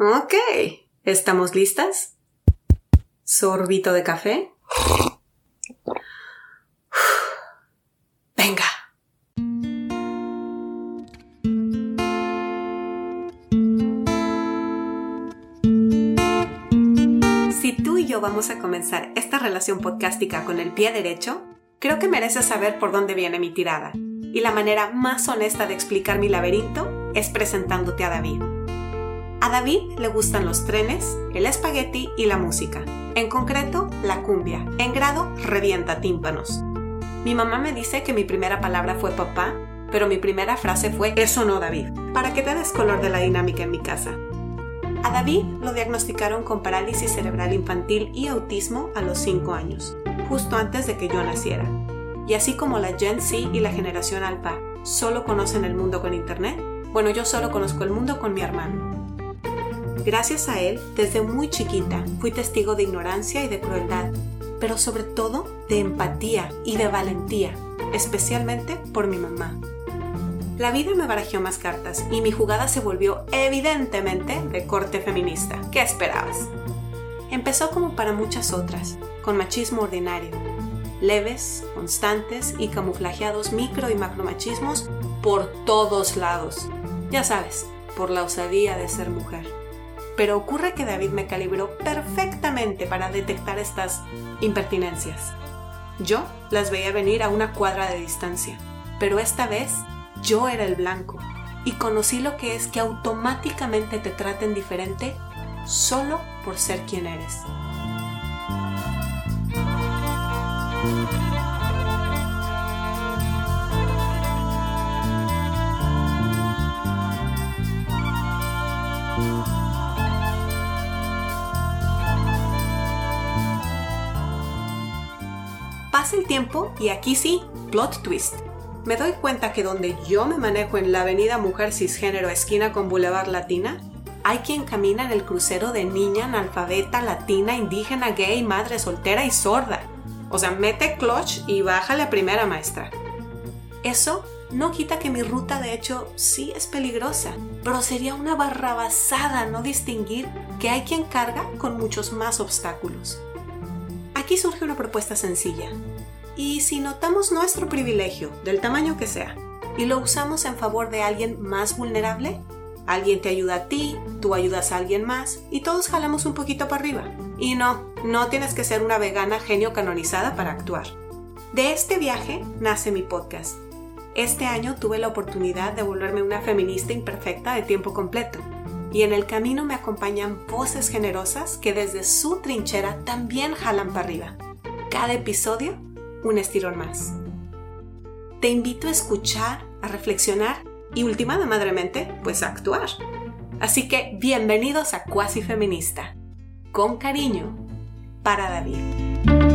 Ok, ¿estamos listas? ¿Sorbito de café? Venga. Si tú y yo vamos a comenzar esta relación podcástica con el pie derecho, creo que mereces saber por dónde viene mi tirada. Y la manera más honesta de explicar mi laberinto es presentándote a David. A David le gustan los trenes, el espagueti y la música. En concreto, la cumbia. En grado, revienta tímpanos. Mi mamá me dice que mi primera palabra fue papá, pero mi primera frase fue eso no, David, para que te des color de la dinámica en mi casa. A David lo diagnosticaron con parálisis cerebral infantil y autismo a los 5 años, justo antes de que yo naciera. Y así como la Gen Z y la generación Alpha solo conocen el mundo con Internet, bueno, yo solo conozco el mundo con mi hermano. Gracias a él, desde muy chiquita, fui testigo de ignorancia y de crueldad, pero sobre todo de empatía y de valentía, especialmente por mi mamá. La vida me barajeó más cartas y mi jugada se volvió evidentemente de corte feminista. ¿Qué esperabas? Empezó como para muchas otras, con machismo ordinario, leves, constantes y camuflajeados micro y macromachismos por todos lados. Ya sabes, por la osadía de ser mujer. Pero ocurre que David me calibró perfectamente para detectar estas impertinencias. Yo las veía venir a una cuadra de distancia, pero esta vez yo era el blanco y conocí lo que es que automáticamente te traten diferente solo por ser quien eres. Pasa el tiempo y aquí sí, plot twist me doy cuenta que donde yo me manejo en la avenida Mujer Cisgénero esquina con Boulevard Latina, hay quien camina en el crucero de niña analfabeta, latina, indígena, gay, madre soltera y sorda. O sea, mete clutch y bájale a primera maestra. Eso no quita que mi ruta de hecho sí es peligrosa, pero sería una barrabasada no distinguir que hay quien carga con muchos más obstáculos. Aquí surge una propuesta sencilla. Y si notamos nuestro privilegio, del tamaño que sea, y lo usamos en favor de alguien más vulnerable, alguien te ayuda a ti, tú ayudas a alguien más, y todos jalamos un poquito para arriba. Y no, no tienes que ser una vegana genio canonizada para actuar. De este viaje nace mi podcast. Este año tuve la oportunidad de volverme una feminista imperfecta de tiempo completo. Y en el camino me acompañan voces generosas que desde su trinchera también jalan para arriba. Cada episodio un estirón más. Te invito a escuchar, a reflexionar y última madremente, pues a actuar. Así que bienvenidos a Cuasi Feminista. Con cariño, para David.